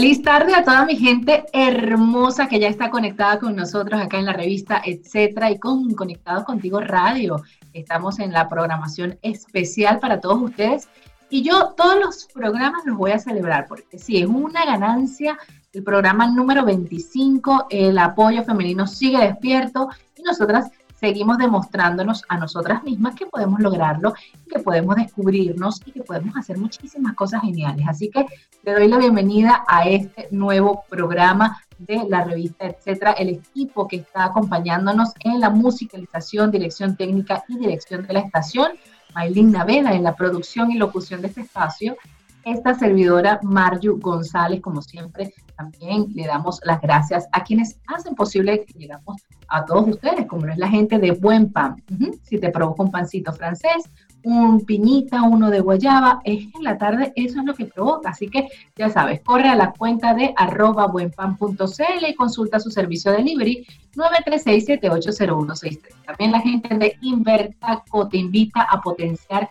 Feliz tarde a toda mi gente hermosa que ya está conectada con nosotros acá en la revista, etcétera, y con Conectados Contigo Radio. Estamos en la programación especial para todos ustedes. Y yo todos los programas los voy a celebrar porque sí, es una ganancia. El programa número 25, el apoyo femenino sigue despierto y nosotras seguimos demostrándonos a nosotras mismas que podemos lograrlo, que podemos descubrirnos y que podemos hacer muchísimas cosas geniales. Así que le doy la bienvenida a este nuevo programa de la revista, etcétera, el equipo que está acompañándonos en la musicalización, dirección técnica y dirección de la estación. Maylin Naveda en la producción y locución de este espacio esta servidora Marju González, como siempre, también le damos las gracias a quienes hacen posible que llegamos a todos ustedes, como es la gente de Buen Pan. Si te provoca un pancito francés, un piñita, uno de guayaba, es en la tarde eso es lo que provoca. Así que ya sabes, corre a la cuenta de arroba buenpan.cl y consulta su servicio de delivery 936-780163. También la gente de Invertaco te invita a potenciar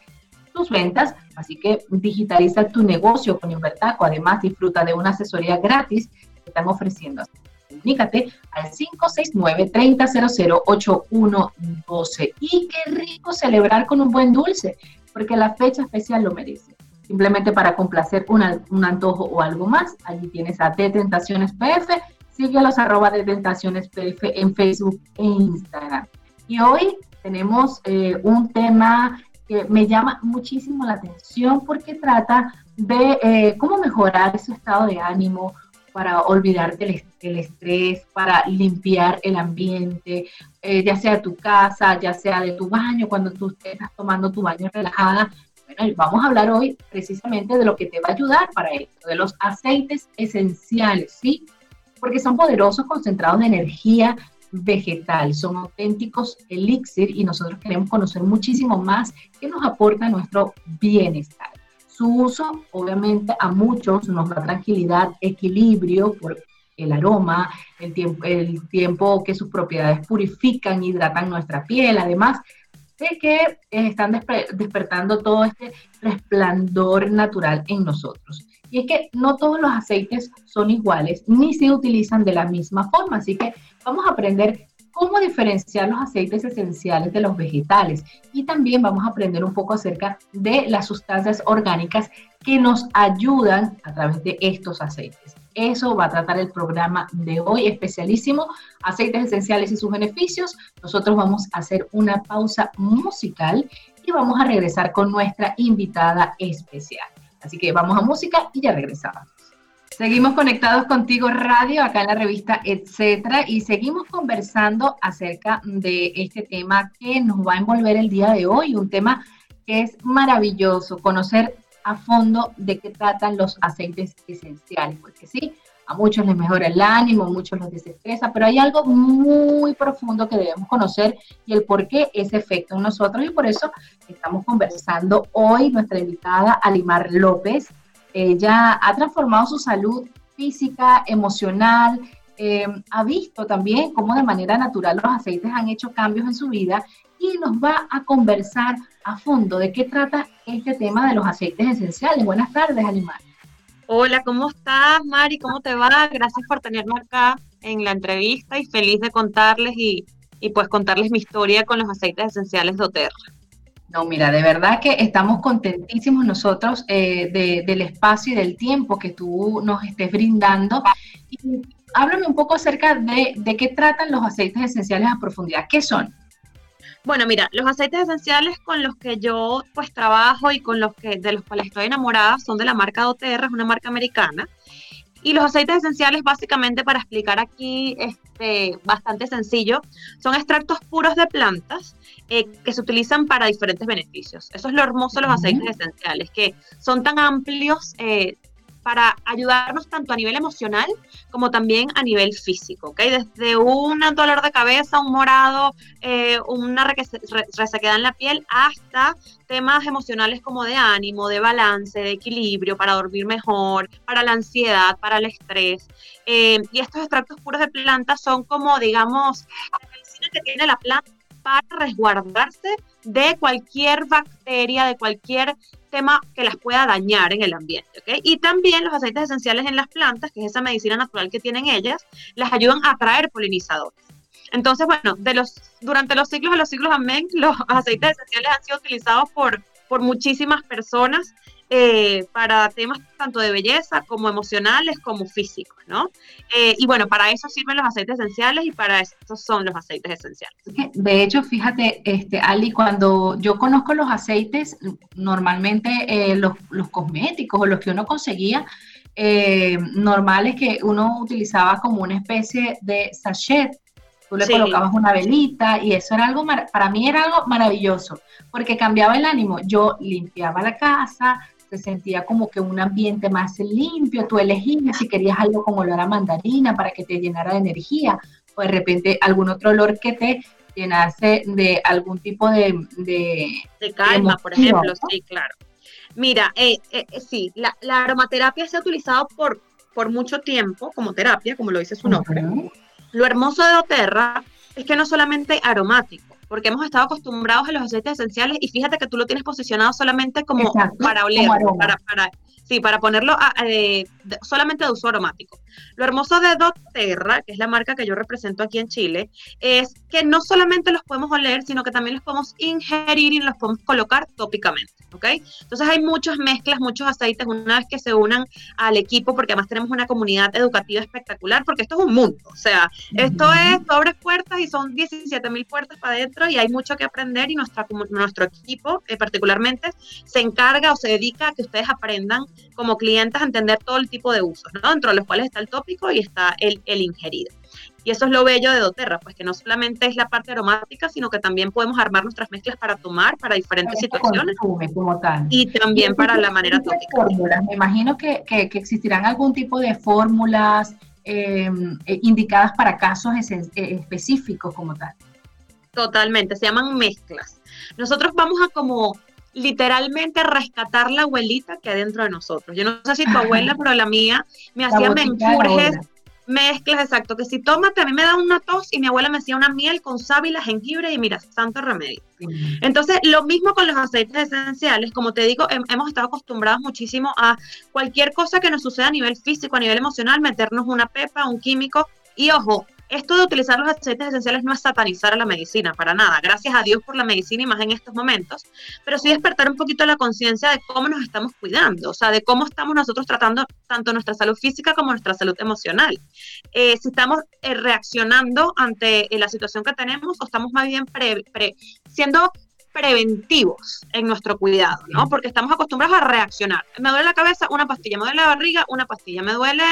tus ventas Así que digitaliza tu negocio con Invertaco. Además, disfruta de una asesoría gratis que están ofreciendo. Comunícate al 569-3000-8112. Y qué rico celebrar con un buen dulce, porque la fecha especial lo merece. Simplemente para complacer un antojo o algo más, allí tienes a De Tentaciones PF. Sigue los arroba de Tentaciones PF en Facebook e Instagram. Y hoy tenemos eh, un tema que me llama muchísimo la atención porque trata de eh, cómo mejorar ese estado de ánimo para olvidarte el, estrés, para limpiar el ambiente, eh, ya sea de tu casa, ya sea de tu baño, cuando tú estás tomando tu baño relajada. Bueno, vamos a hablar hoy precisamente de lo que te va a ayudar para esto, de los aceites esenciales, ¿sí? Porque son poderosos concentrados de energía vegetal, son auténticos elixir y nosotros queremos conocer muchísimo más que nos aporta nuestro bienestar. Su uso, obviamente, a muchos nos da tranquilidad, equilibrio por el aroma, el tiempo, el tiempo que sus propiedades purifican, hidratan nuestra piel, además de que están despertando todo este resplandor natural en nosotros. Y es que no todos los aceites son iguales ni se utilizan de la misma forma, así que vamos a aprender cómo diferenciar los aceites esenciales de los vegetales y también vamos a aprender un poco acerca de las sustancias orgánicas que nos ayudan a través de estos aceites. Eso va a tratar el programa de hoy especialísimo, aceites esenciales y sus beneficios. Nosotros vamos a hacer una pausa musical y vamos a regresar con nuestra invitada especial. Así que vamos a música y ya regresamos. Seguimos conectados contigo radio, acá en la revista Etcétera, y seguimos conversando acerca de este tema que nos va a envolver el día de hoy, un tema que es maravilloso, conocer a fondo de qué tratan los aceites esenciales, porque sí, a muchos les mejora el ánimo, a muchos los desestresa, pero hay algo muy profundo que debemos conocer y el por qué ese efecto en nosotros, y por eso estamos conversando hoy nuestra invitada Alimar López, ella ha transformado su salud física, emocional, eh, ha visto también cómo de manera natural los aceites han hecho cambios en su vida y nos va a conversar a fondo de qué trata este tema de los aceites esenciales. Buenas tardes, Alimar. Hola, ¿cómo estás, Mari? ¿Cómo te va? Gracias por tenerme acá en la entrevista y feliz de contarles y, y pues contarles mi historia con los aceites esenciales de Oterra. No, mira, de verdad que estamos contentísimos nosotros eh, del espacio y del tiempo que tú nos estés brindando. Y háblame un poco acerca de, de qué tratan los aceites esenciales a profundidad. ¿Qué son? Bueno, mira, los aceites esenciales con los que yo pues trabajo y con los que de los cuales estoy enamorada son de la marca doTERRA, es una marca americana. Y los aceites esenciales, básicamente, para explicar aquí, este, bastante sencillo, son extractos puros de plantas eh, que se utilizan para diferentes beneficios. Eso es lo hermoso de los aceites esenciales, que son tan amplios, eh, para ayudarnos tanto a nivel emocional como también a nivel físico, ¿ok? Desde un dolor de cabeza, un morado, eh, una resequedad en la piel, hasta temas emocionales como de ánimo, de balance, de equilibrio, para dormir mejor, para la ansiedad, para el estrés. Eh, y estos extractos puros de plantas son como, digamos, la medicina que tiene la planta para resguardarse de cualquier bacteria, de cualquier tema que las pueda dañar en el ambiente. ¿okay? Y también los aceites esenciales en las plantas, que es esa medicina natural que tienen ellas, las ayudan a atraer polinizadores. Entonces, bueno, de los, durante los siglos de los siglos, amén, los aceites esenciales han sido utilizados por, por muchísimas personas eh, para temas tanto de belleza como emocionales como físicos, ¿no? Eh, y bueno, para eso sirven los aceites esenciales y para eso son los aceites esenciales. De hecho, fíjate, este, Ali, cuando yo conozco los aceites, normalmente eh, los, los, cosméticos o los que uno conseguía, normales que uno utilizaba como una especie de sachet tú le colocabas una velita y eso era algo, para mí era algo maravilloso, porque cambiaba el ánimo. Yo limpiaba la casa, se sentía como que un ambiente más limpio, tú elegías si querías algo con olor a mandarina para que te llenara de energía, o de repente algún otro olor que te llenase de algún tipo de... De, calma, por ejemplo, sí, claro. Mira, eh, eh, eh, sí, la, aromaterapia se ha utilizado por, por mucho tiempo como terapia, como lo dice su nombre. Lo hermoso de doTERRA es que no solamente aromático, porque hemos estado acostumbrados a los aceites esenciales y fíjate que tú lo tienes posicionado solamente como para oler, para, para, sí, para ponerlo solamente de uso aromático. Lo hermoso de doTERRA, que es la marca que yo represento aquí en Chile, es que no solamente los podemos oler, sino que también los podemos ingerir y los podemos colocar tópicamente. ¿ok? Entonces hay muchas mezclas, muchos aceites una vez que se unan al equipo, porque además tenemos una comunidad educativa espectacular, porque esto es un mundo, o sea, esto es sobre puertas y son 17 mil puertas para adentro y hay mucho que aprender y nuestra, nuestro equipo eh, particularmente se encarga o se dedica a que ustedes aprendan como clientes a entender todo el tipo de usos, ¿no? Dentro de los cuales está el tópico y está el, el ingerido. Y eso es lo bello de doTERRA, pues que no solamente es la parte aromática, sino que también podemos armar nuestras mezclas para tomar para diferentes situaciones. Como tal. Y también para la manera tópica. Me imagino que, que, existirán algún tipo de fórmulas em, eh, indicadas para casos eh, específicos como tal. Totalmente, se llaman mezclas. Nosotros vamos a como literalmente rescatar la abuelita que hay dentro de nosotros. Yo no sé si tu abuela, pero la mía me hacía menjurjes mezclas, exacto, que si tómate, a mí me da una tos y mi abuela me hacía una miel con sábila, jengibre y mira, santo remedio. Entonces, lo mismo con los aceites esenciales, como te digo, hemos estado acostumbrados muchísimo a cualquier cosa que nos suceda a nivel físico, a nivel emocional, meternos una pepa, un químico, y ojo, esto de utilizar los aceites esenciales no es satanizar a la medicina, para nada. Gracias a Dios por la medicina y más en estos momentos, pero sí despertar un poquito la conciencia de cómo nos estamos cuidando, o sea, de cómo estamos nosotros tratando tanto nuestra salud física como nuestra salud emocional. Eh, si estamos eh, reaccionando ante eh, la situación que tenemos o estamos más bien siendo preventivos en nuestro cuidado, ¿no? Porque estamos acostumbrados a reaccionar. Me duele la cabeza, una pastilla, me duele la barriga, una pastilla, me duele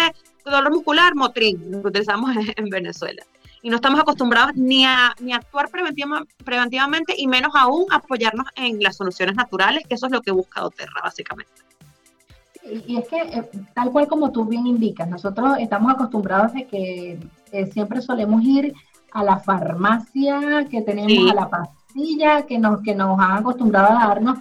dolor muscular, motrin, lo que utilizamos en Venezuela. Y no estamos acostumbrados ni a, ni actuar preventivamente y menos aún apoyarnos en las soluciones naturales, que eso es lo que busca doTERRA, básicamente. Y es que, eh, tal cual como tú bien indicas, nosotros estamos acostumbrados de que eh, siempre solemos ir a la farmacia, que tenemos a la pastilla, que nos, que nos han acostumbrado a darnos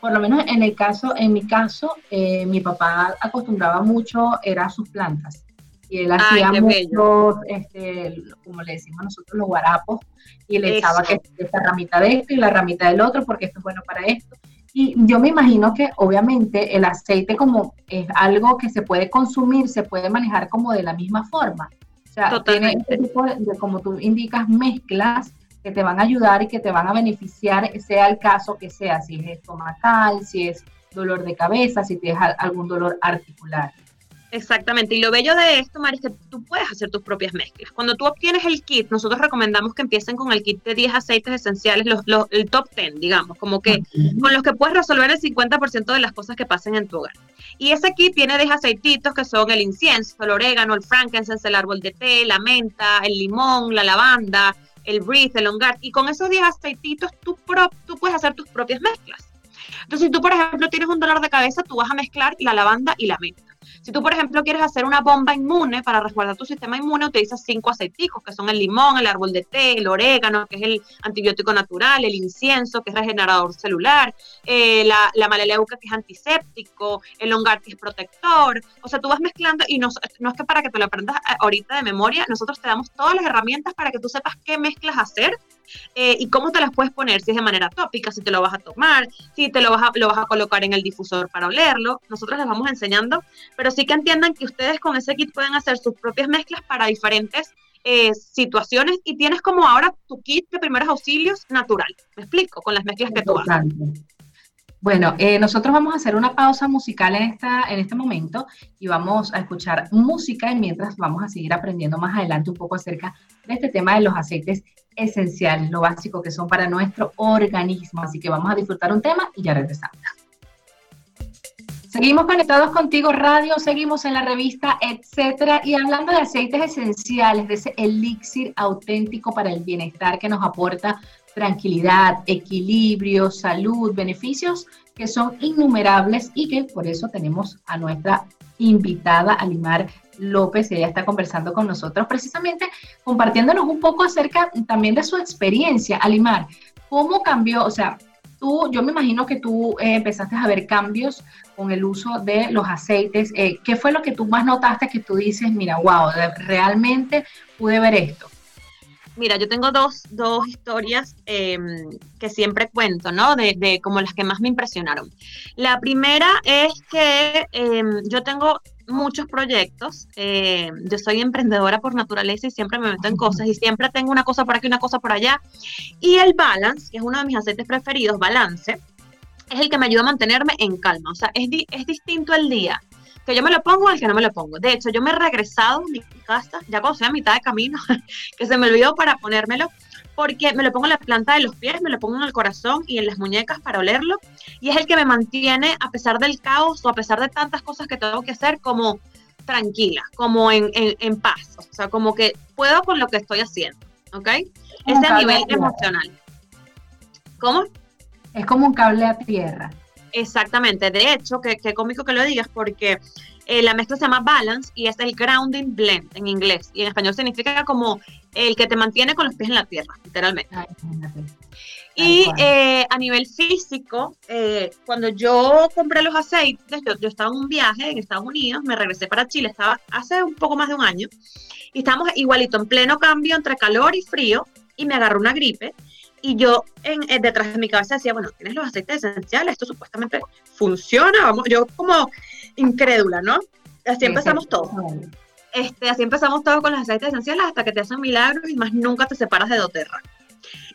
por lo menos en el caso, en mi caso, eh, mi papá acostumbraba mucho, era sus plantas. Y él hacía muchos, este, como le decimos nosotros, los guarapos, y le echaba que esta ramita de esto y la ramita del otro, porque esto es bueno para esto. Y yo me imagino que obviamente el aceite como es algo que se puede consumir, se puede manejar como de la misma forma. O sea, tiene este tipo de, como tú indicas, mezclas que te van a ayudar y que te van a beneficiar, sea el caso que sea, si es estomacal, si es dolor de cabeza, si tienes algún dolor articular. Exactamente, y lo bello de esto, Mari, es que tú puedes hacer tus propias mezclas. Cuando tú obtienes el kit, nosotros recomendamos que empiecen con el kit de 10 aceites esenciales, los, el top 10, digamos, como que con los que puedes resolver el 50% de las cosas que pasen en tu hogar. Y ese kit tiene 10 aceititos que son el incienso, el orégano, el frankincense, el árbol de té, la menta, el limón, la lavanda, el breathe, el ongar, y con esos 10 aceititos tú, tú puedes hacer tus propias mezclas. Entonces, si tú, por ejemplo, tienes un dolor de cabeza, tú vas a mezclar la lavanda y la menta. Si tú, por ejemplo, quieres hacer una bomba inmune para resguardar tu sistema inmune, utilizas cinco aceiticos, que son el limón, el árbol de té, el orégano, que es el antibiótico natural, el incienso, que es regenerador celular, eh, la, la maleleuca, que es antiséptico, el hongar, que es protector. O sea, tú vas mezclando y no, no es que para que te lo aprendas eh, ahorita de memoria, nosotros te damos todas las herramientas para que tú sepas qué mezclas hacer eh, y cómo te las puedes poner, si es de manera tópica, si te lo vas a tomar, si te lo vas a, colocar en el difusor para olerlo. Nosotros les vamos enseñando, pero sí que entiendan que ustedes con ese kit pueden hacer sus propias mezclas para diferentes eh, situaciones y tienes como ahora tu kit de primeros auxilios natural. ¿Me explico? Con las mezclas que tú haces. Bueno, eh, nosotros vamos a hacer una pausa musical en, esta, en este momento y vamos a escuchar música y mientras vamos a seguir aprendiendo más adelante un poco acerca de este tema de los aceites esenciales, lo básico que son para nuestro organismo. Así que vamos a disfrutar un tema y ya regresamos. Seguimos conectados contigo, radio, seguimos en la revista, etcétera, y hablando de aceites esenciales, de ese elixir auténtico para el bienestar que nos aporta tranquilidad, equilibrio, salud, beneficios que son innumerables y que por eso tenemos a nuestra invitada Alimar López. Ella está conversando con nosotros precisamente compartiéndonos un poco acerca también de su experiencia. Alimar, ¿cómo cambió? O sea, tú, yo me imagino que tú eh, empezaste a ver cambios con el uso de los aceites. Eh, ¿Qué fue lo que tú más notaste que tú dices, mira, wow, realmente pude ver esto? Mira, yo tengo dos, dos historias em, que siempre cuento, ¿no? De, de, como las que más me impresionaron. La primera es que em, yo tengo muchos proyectos. Em, yo soy emprendedora por naturaleza y siempre me meto en cosas y siempre tengo una cosa por aquí, una cosa por allá. Y el balance, que es uno de mis aceites preferidos, balance, es el que me ayuda a mantenerme en calma. O sea, es, es distinto el día que yo me lo pongo al que no me lo pongo. De hecho, yo me he regresado a mi casa, ya cuando estoy a mitad de camino, que se me olvidó para ponérmelo, porque me lo pongo en la planta de los pies, me lo pongo en el corazón y en las muñecas para olerlo, y es el que me mantiene, a pesar del caos o a pesar de tantas cosas que tengo que hacer, como tranquila, como en, en, paz, o sea, como que puedo con lo que estoy haciendo, ¿ok? Ese a nivel emocional. ¿Cómo? Es como un cable a tierra. Exactamente, de hecho, qué que cómico que lo digas porque eh, la mezcla se llama balance y es el grounding blend en inglés y en español significa como el que te mantiene con los pies en la tierra, literalmente. y eh, a nivel físico, eh, cuando yo compré los aceites, yo, yo, estaba en un viaje en Estados Unidos, me regresé para Chile, estaba hace un poco más de un año, y estábamos igualito en pleno cambio entre calor y frío, y me agarró una gripe, y yo en, eh, detrás de mi cabeza decía, bueno, tienes los aceites esenciales, esto supuestamente funciona, vamos, yo como incrédula, ¿no? Así empezamos todos. Este, así empezamos todos con los aceites esenciales hasta que te hacen milagros y más nunca te separas de doTERRA.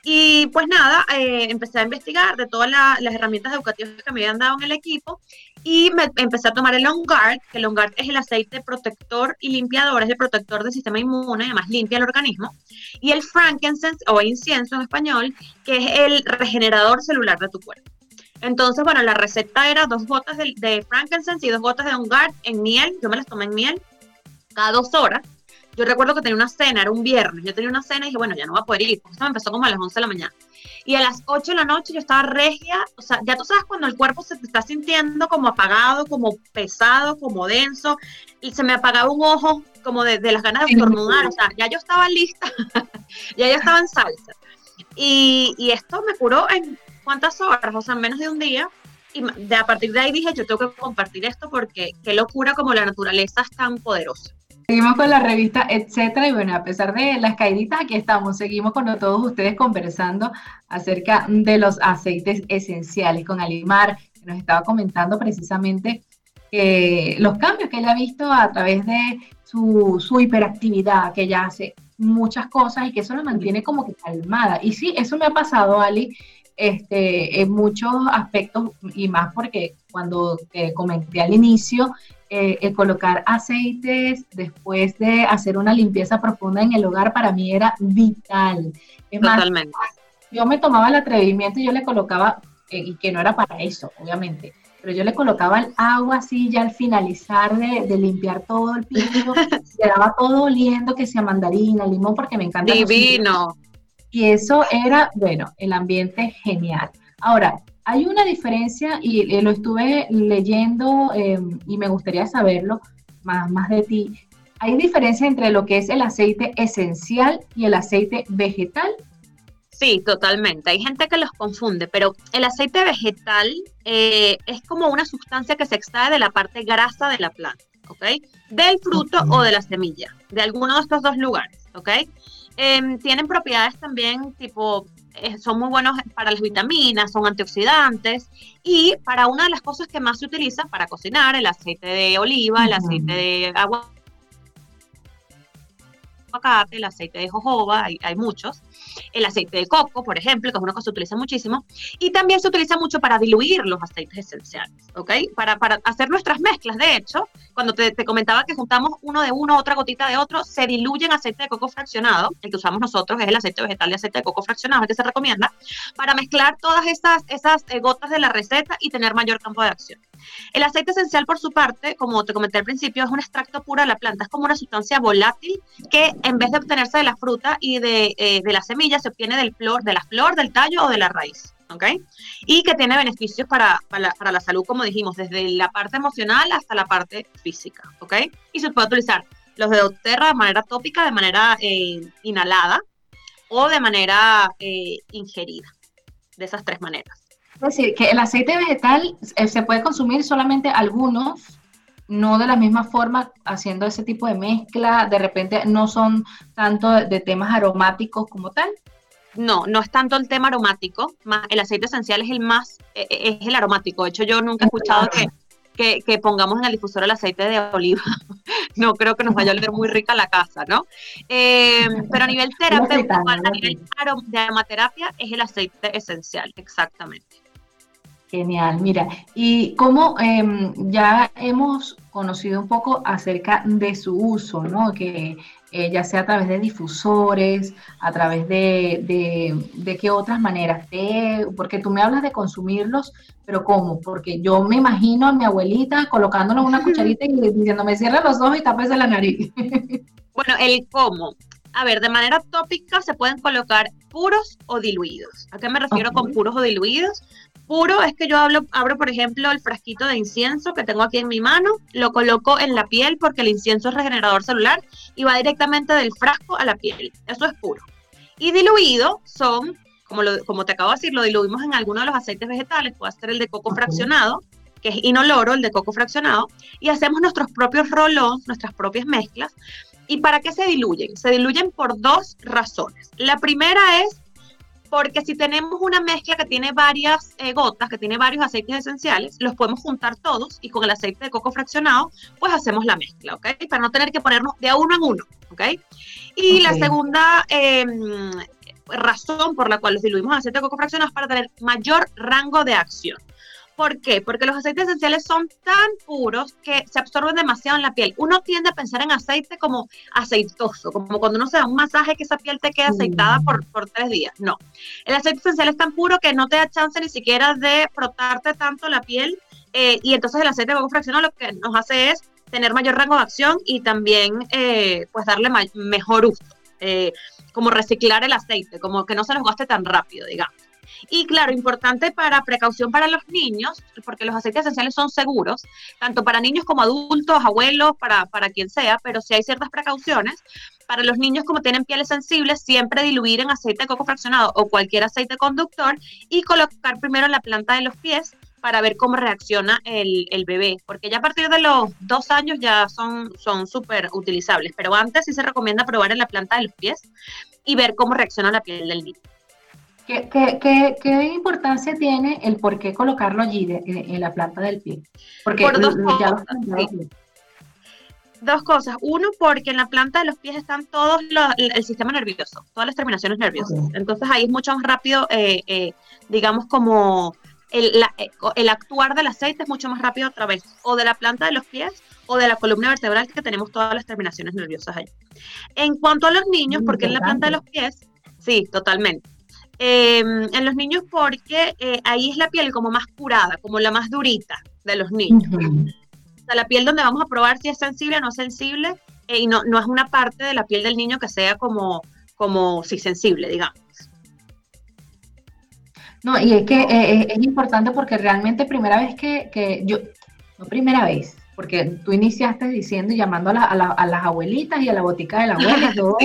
Y pues nada, eh, empecé a investigar de todas las herramientas educativas que me habían dado en el equipo y me empecé a tomar el On Guard, que el On Guard es el aceite protector y limpiador, es el protector del sistema inmune, además limpia el organismo, y el frankincense o incienso en español, que es el regenerador celular de tu cuerpo. Entonces, bueno, la receta era dos gotas de, frankincense y dos gotas de On Guard en miel, yo me las tomé en miel cada dos horas, yo recuerdo que tenía una cena, era un viernes, yo tenía una cena y dije, bueno, ya no voy a poder ir, esto me empezó como a las 11 de la mañana. Y a las 8 de la noche yo estaba regia, o sea, ya tú sabes cuando el cuerpo se te está sintiendo como apagado, como pesado, como denso, y se me apagaba un ojo como de, las ganas de estornudar, o sea, ya yo estaba lista, ya yo estaba en salsa. Y, y esto me curó en cuántas horas, o sea, en menos de un día, y de, a partir de ahí dije, yo tengo que compartir esto porque qué locura como la naturaleza es tan poderosa. Seguimos con la revista, etcétera, y bueno, a pesar de las caíditas, aquí estamos, seguimos con todos ustedes conversando acerca de los aceites esenciales con Alimar, que nos estaba comentando precisamente los cambios que ella ha visto a través de su, su hiperactividad, que ella hace muchas cosas y que eso la mantiene como que calmada. Y sí, eso me ha pasado, Ali, este, en muchos aspectos y más porque cuando te comenté al inicio, eh, el colocar aceites después de hacer una limpieza profunda en el hogar para mí era vital. Totalmente. yo me tomaba el atrevimiento y yo le colocaba, eh, y que no era para eso, obviamente, pero yo le colocaba el agua así ya al finalizar de, limpiar todo el piso, quedaba todo oliendo que sea mandarina, limón, porque me encanta. Divino. Y eso era, bueno, el ambiente genial. Ahora, hay una diferencia, y lo estuve leyendo em, y me gustaría saberlo, más, más de ti. ¿Hay diferencia entre lo que es el aceite esencial y el aceite vegetal? Sí, totalmente. Hay gente que los confunde, pero el aceite vegetal eh, es como una sustancia que se extrae de la parte grasa de la planta, ¿ok? Del fruto o de la semilla, de alguno de estos dos lugares, ¿ok? Em, tienen propiedades también tipo, eh, son muy buenos para las vitaminas, son antioxidantes y para una de las cosas que más se utiliza para cocinar, el aceite de oliva, el aceite de agua el aceite de jojoba, hay, hay, muchos, el aceite de coco, por ejemplo, que es uno que se utiliza muchísimo, y también se utiliza mucho para diluir los aceites esenciales, ¿ok? Para, para hacer nuestras mezclas, de hecho, cuando te, te, comentaba que juntamos uno de uno, otra gotita de otro, se diluye en aceite de coco fraccionado, el que usamos nosotros es el aceite vegetal de aceite de coco fraccionado, el que se recomienda, para mezclar todas esas, esas eh, gotas de la receta y tener mayor campo de acción. El aceite esencial, por su parte, como te comenté al principio, es un extracto puro de la planta, es como una sustancia volátil que en vez de obtenerse de la fruta y de, eh, de la semilla, se obtiene del flor, de la flor, del tallo o de la raíz. ¿ok? Y que tiene beneficios para, para, para, la salud, como dijimos, desde la parte emocional hasta la parte física, ¿ok? Y se puede utilizar los de doTERRA de manera tópica, de manera eh, inhalada o de manera eh, ingerida, de esas tres maneras. Es decir, que el aceite vegetal eh, se puede consumir solamente algunos, no de la misma forma haciendo ese tipo de mezcla, de repente no son tanto de, temas aromáticos como tal. No, no es tanto el tema aromático, más el aceite esencial es el más, eh, eh, es el aromático. De hecho, yo nunca he escuchado que, que, pongamos en el difusor el aceite de oliva. no creo que nos vaya a oler muy rica la casa, ¿no? pero a nivel terapéutico, a nivel de aromaterapia, es el aceite esencial, exactamente. Genial, mira, y como em, ya hemos conocido un poco acerca de su uso, ¿no? Que eh, ya sea a través de difusores, a través de, de, de qué otras maneras, de, porque tú me hablas de consumirlos, pero ¿cómo? Porque yo me imagino a mi abuelita colocándolo en una cucharita y diciéndome, cierra los ojos y tapes la nariz. Bueno, el cómo. A ver, de manera tópica se pueden colocar puros o diluidos. ¿A qué me refiero con puros o diluidos? Puro es que yo hablo, abro, por ejemplo, el frasquito de incienso que tengo aquí en mi mano, lo coloco en la piel porque el incienso es regenerador celular y va directamente del frasco a la piel. Eso es puro. Y diluido son, como, lo, como te acabo de decir, lo diluimos en alguno de los aceites vegetales, puede ser el de coco fraccionado, que es inoloro, el de coco fraccionado, y hacemos nuestros propios rolons, nuestras propias mezclas. ¿Y para qué se diluyen? Se diluyen por dos razones. La primera es porque si tenemos una mezcla que tiene varias eh, gotas, que tiene varios aceites esenciales, los podemos juntar todos y con el aceite de coco fraccionado, pues hacemos la mezcla, ¿ok? Para no tener que ponernos de a uno en uno, ¿ok? Y la segunda em, razón por la cual los diluimos en aceite de coco fraccionado es para tener mayor rango de acción. ¿Por qué? Porque los aceites esenciales son tan puros que se absorben demasiado en la piel. Uno tiende a pensar en aceite como aceitoso, como cuando uno se da un masaje que esa piel te queda aceitada por, por tres días. No. El aceite esencial es tan puro que no te da chance ni siquiera de frotarte tanto la piel. Eh, y entonces el aceite de coco fraccionado lo que nos hace es tener mayor rango de acción y también eh, pues darle mejor uso. Eh, como reciclar el aceite, como que no se nos gaste tan rápido, digamos. Y claro, importante para precaución para los niños, porque los aceites esenciales son seguros, tanto para niños como adultos, abuelos, para, para quien sea, pero si hay ciertas precauciones. Para los niños como tienen pieles sensibles, siempre diluir en aceite de coco fraccionado o cualquier aceite conductor y colocar primero en la planta de los pies para ver cómo reacciona el, el, bebé, porque ya a partir de los dos años ya son súper utilizables, pero antes sí se recomienda probar en la planta de los pies y ver cómo reacciona la piel del niño. ¿Qué, importancia tiene el por qué colocarlo allí en, la planta del pie? Porque por dos, cosas, dos cosas. Uno, porque en la planta de los pies están todos el sistema nervioso, todas las terminaciones nerviosas. Entonces ahí es mucho más rápido, eh, eh, digamos, como el, eh, el, actuar del aceite es mucho más rápido a través o de la planta de los pies o de la columna vertebral que tenemos todas las terminaciones nerviosas ahí. En cuanto a los niños, porque en la planta de los pies, sí, totalmente. Em, en los niños porque eh, ahí es la piel como más curada, como la más durita de los niños. O sea, la piel donde vamos a probar si es sensible o no sensible, eh, y no, no es una parte de la piel del niño que sea como, como si sensible, digamos. No, y es que eh, es importante porque realmente primera vez que, que yo, no primera vez, porque tú iniciaste diciendo y llamando a, las abuelitas y a la botica de la abuela todo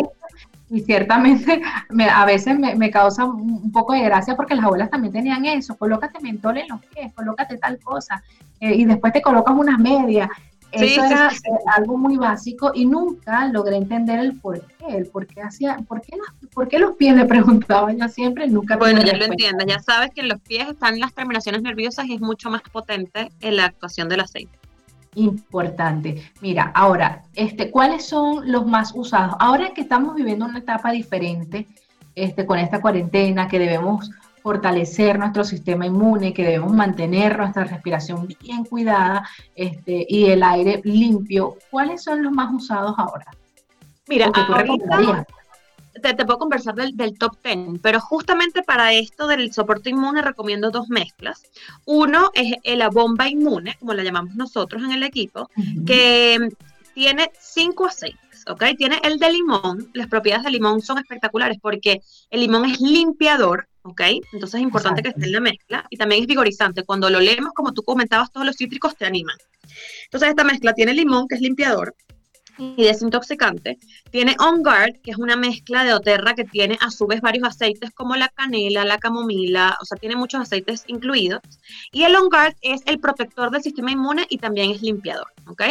y ciertamente a veces me, causa un poco de gracia porque las abuelas también tenían eso, colócate mentol en los pies, colócate tal cosa, eh, y después te colocas unas medias. Eso era eh, algo muy básico y nunca logré entender el por qué, el por qué hacía, por qué, por qué los pies le preguntaba yo siempre, nunca. Bueno, ya lo entiendes, ya sabes que en los pies están las terminaciones nerviosas y es mucho más potente en la actuación del aceite importante. Mira, ahora, este, ¿cuáles son los más usados? Ahora que estamos viviendo una etapa diferente, este, con esta cuarentena, que debemos fortalecer nuestro sistema inmune, que debemos mantener nuestra respiración bien cuidada este, y el aire limpio, ¿cuáles son los más usados ahora? Mira, ahorita, te, puedo conversar del, top 10, pero justamente para esto del soporte inmune recomiendo dos mezclas. Uno es la bomba inmune, como la llamamos nosotros en el equipo, que tiene cinco aceites, ¿ok? Tiene el de limón, las propiedades del limón son espectaculares porque el limón es limpiador, ¿ok? Entonces es importante que esté en la mezcla y también es vigorizante. Cuando lo leemos, como tú comentabas, todos los cítricos te animan. Entonces esta mezcla tiene limón, que es limpiador, y desintoxicante. Tiene On Guard, que es una mezcla de Oterra que tiene a su vez varios aceites como la canela, la camomila, o sea, tiene muchos aceites incluidos. Y el On Guard es el protector del sistema inmune y también es limpiador, ¿ok?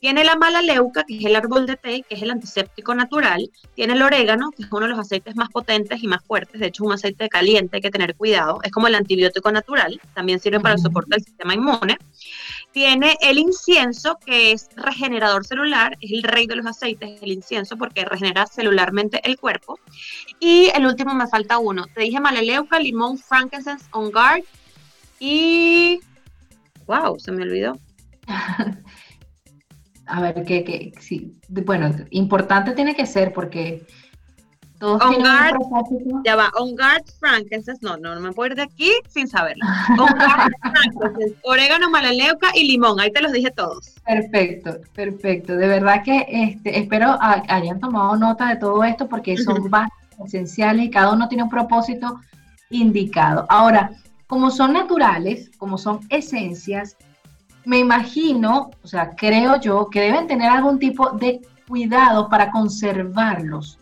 Tiene la malaleuca, que es el árbol de té, que es el antiséptico natural. Tiene el orégano, que es uno de los aceites más potentes y más fuertes. De hecho, es un aceite caliente, hay que tener cuidado. Es como el antibiótico natural, también sirve para el soporte del sistema inmune. Tiene el incienso, que es regenerador celular, es el rey de los aceites, el incienso, porque regenera celularmente el cuerpo. Y el último me falta uno. Te dije malaleuca, limón, frankincense, on guard y... ¡Wow! Se me olvidó. A ver, que, que sí, bueno, importante tiene que ser porque todos on guard, ya va, on guard, frankincense, no, no, no me puedo ir de aquí sin saberlo. On guard, frankincense, orégano, malaleuca y limón, ahí te los dije todos. Perfecto, perfecto. De verdad que este, espero hayan tomado nota de todo esto porque son básicos, esenciales y cada uno tiene un propósito indicado. Ahora, como son naturales, como son esencias, me imagino, o sea, creo yo que deben tener algún tipo de cuidado para conservarlos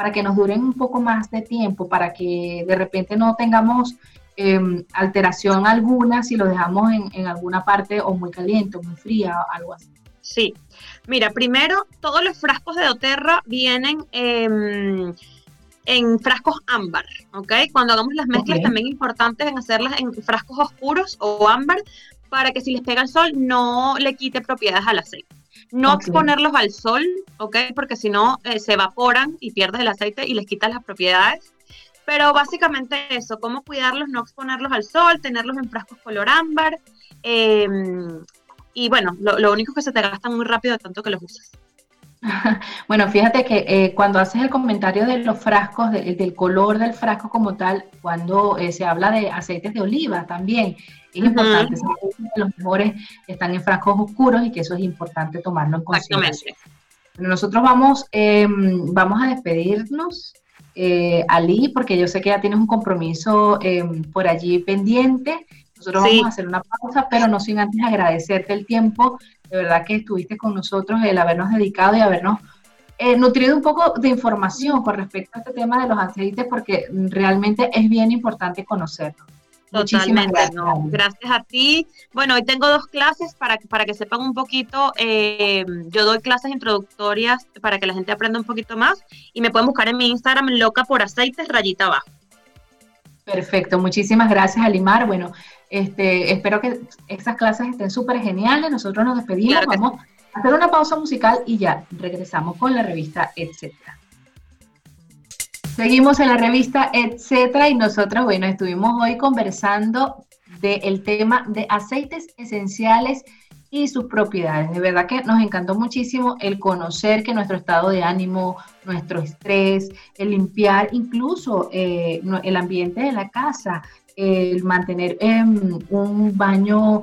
para que nos duren un poco más de tiempo, para que de repente no tengamos em, alteración alguna si lo dejamos en, alguna parte o muy caliente o muy fría o algo así. Sí, mira, primero todos los frascos de doTERRA vienen em, en frascos ámbar, ¿ok? Cuando hagamos las mezclas también es importante en hacerlas en frascos oscuros o ámbar para que si les pega el sol no le quite propiedades al aceite. No exponerlos al sol, ¿ok? Porque si no eh, se evaporan y pierdes el aceite y les quitas las propiedades. Pero básicamente eso, cómo cuidarlos, no exponerlos al sol, tenerlos en frascos color ámbar. Em, y bueno, lo, único es que se te gasta muy rápido de tanto que los usas. Bueno, fíjate que eh, cuando haces el comentario de los frascos, del color del frasco como tal, cuando eh, se habla de aceites de oliva también, es importante saber que los mejores están en frascos oscuros y que eso es importante tomarlo en consideración. nosotros vamos, em, vamos a despedirnos, eh, Ali, porque yo sé que ya tienes un compromiso em, por allí pendiente. Nosotros vamos a hacer una pausa, pero no sin antes agradecerte el tiempo, de verdad que estuviste con nosotros, el habernos dedicado y habernos eh, nutrido un poco de información con respecto a este tema de los aceites, porque realmente es bien importante conocerlo. Totalmente, gracias. No, gracias a ti. Bueno, hoy tengo dos clases para, para que sepan un poquito. Eh, yo doy clases introductorias para que la gente aprenda un poquito más y me pueden buscar en mi Instagram, loca por aceites, rayita abajo. Perfecto, muchísimas gracias, Alimar. Bueno, este, espero que estas clases estén súper geniales. Nosotros nos despedimos, vamos a hacer una pausa musical y ya regresamos con la revista, etcétera. Seguimos en la revista Etcétera y nosotros, bueno, estuvimos hoy conversando del tema de aceites esenciales y sus propiedades. De verdad que nos encantó muchísimo el conocer que nuestro estado de ánimo, nuestro estrés, el limpiar incluso eh, el ambiente de la casa, el mantener un baño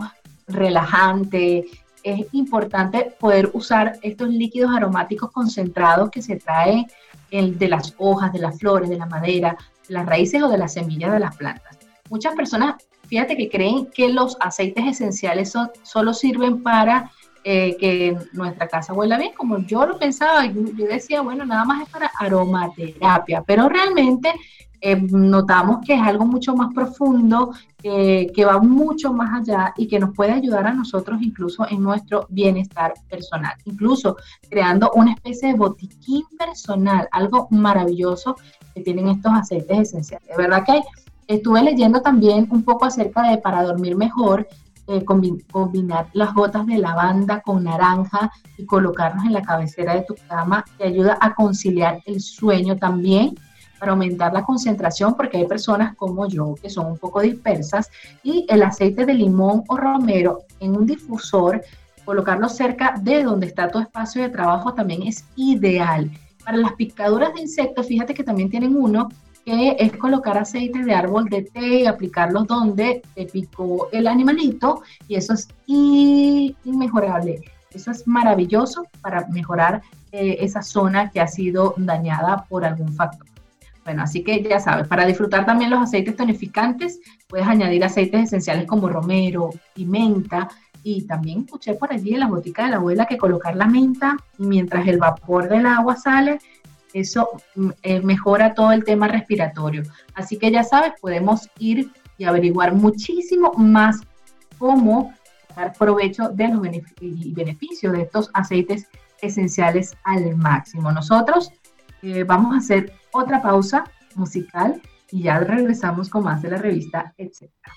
relajante. Es importante poder usar estos líquidos aromáticos concentrados que se traen el de las hojas, de las flores, de la madera, de las raíces o de las semillas de las plantas. Muchas personas, fíjate que creen que los aceites esenciales solo sirven para eh, que nuestra casa huela bien, como yo lo pensaba, yo, decía, bueno, nada más es para aromaterapia, pero realmente eh, notamos que es algo mucho más profundo, que va mucho más allá y que nos puede ayudar a nosotros incluso en nuestro bienestar personal, incluso creando una especie de botiquín personal, algo maravilloso que tienen estos aceites esenciales. De verdad que estuve leyendo también un poco acerca de para dormir mejor, eh, combinar las gotas de lavanda con naranja y colocarnos en la cabecera de tu cama te ayuda a conciliar el sueño también para aumentar la concentración porque hay personas como yo que son un poco dispersas y el aceite de limón o romero en un difusor, colocarlo cerca de donde está tu espacio de trabajo también es ideal. Para las picaduras de insectos, fíjate que también tienen uno que es colocar aceite de árbol de té y aplicarlo donde te picó el animalito y eso es inmejorable. Eso es maravilloso para mejorar eh, esa zona que ha sido dañada por algún factor. Bueno, así que ya sabes, para disfrutar también los aceites tonificantes, puedes añadir aceites esenciales como romero y menta. Y también escuché por allí en la botica de la abuela que colocar la menta mientras el vapor del agua sale eso mm, eh, mejora todo el tema respiratorio. Así que ya sabes, podemos ir y averiguar muchísimo más cómo dar provecho de los beneficios de estos aceites esenciales al máximo. Nosotros eh, vamos a hacer otra pausa musical y ya regresamos con más de la revista, etcétera.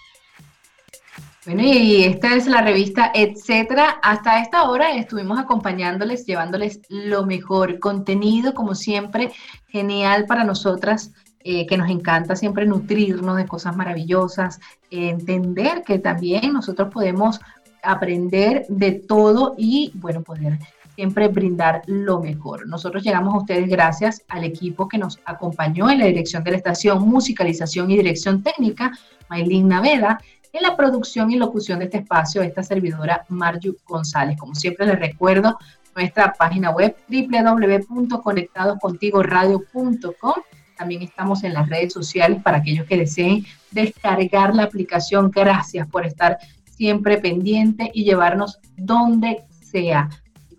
Bueno, y esta es la revista Etcétera. Hasta esta hora estuvimos acompañándoles, llevándoles lo mejor contenido, como siempre, genial para nosotras, eh, que nos encanta siempre nutrirnos de cosas maravillosas, entender que también nosotros podemos aprender de todo y, bueno, poder siempre brindar lo mejor. Nosotros llegamos a ustedes gracias al equipo que nos acompañó en la dirección de la estación, musicalización y dirección técnica, Maylin Naveda, en la producción y locución de este espacio, esta servidora Marju González. Como siempre les recuerdo nuestra página web www.conectadoscontigoradio.com. También estamos en las redes sociales para aquellos que deseen descargar la aplicación. Gracias por estar siempre pendiente y llevarnos donde sea.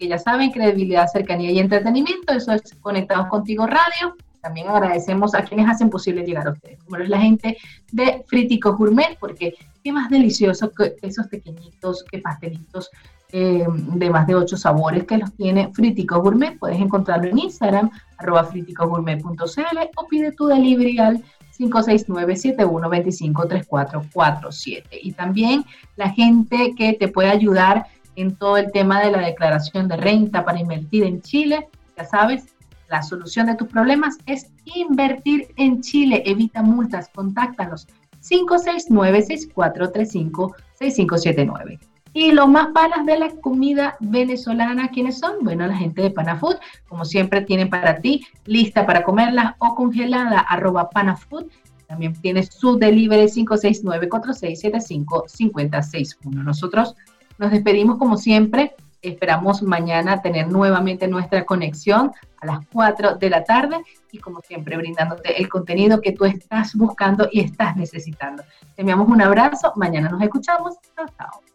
Que ya saben, credibilidad, cercanía y entretenimiento. Eso es Conectados Contigo Radio. También agradecemos a quienes hacen posible llegar a ustedes, como es la gente de Fritico Gourmet, porque qué más delicioso que esos pequeñitos, que pastelitos eh, de más de ocho sabores que los tiene Fritico Gourmet. Puedes encontrarlo en Instagram, arroba friticogourmet.cl o pide tu delivery al 569-7125-3447. Y también la gente que te puede ayudar en todo el tema de la declaración de renta para invertir en Chile, ya sabes, la solución de tus problemas es invertir en Chile. Evita multas, contáctalos 569-6435-6579. Y los más panas de la comida venezolana, ¿quiénes son? Bueno, la gente de Panafood, como siempre tienen para ti, lista para comerla o congelada, arroba Panafood. También tienes su delivery 569-4675-5061. Nosotros nos despedimos como siempre. Esperamos mañana tener nuevamente nuestra conexión a las 4 de la tarde y como siempre brindándote el contenido que tú estás buscando y estás necesitando. Te enviamos un abrazo, mañana nos escuchamos. Chao, chao.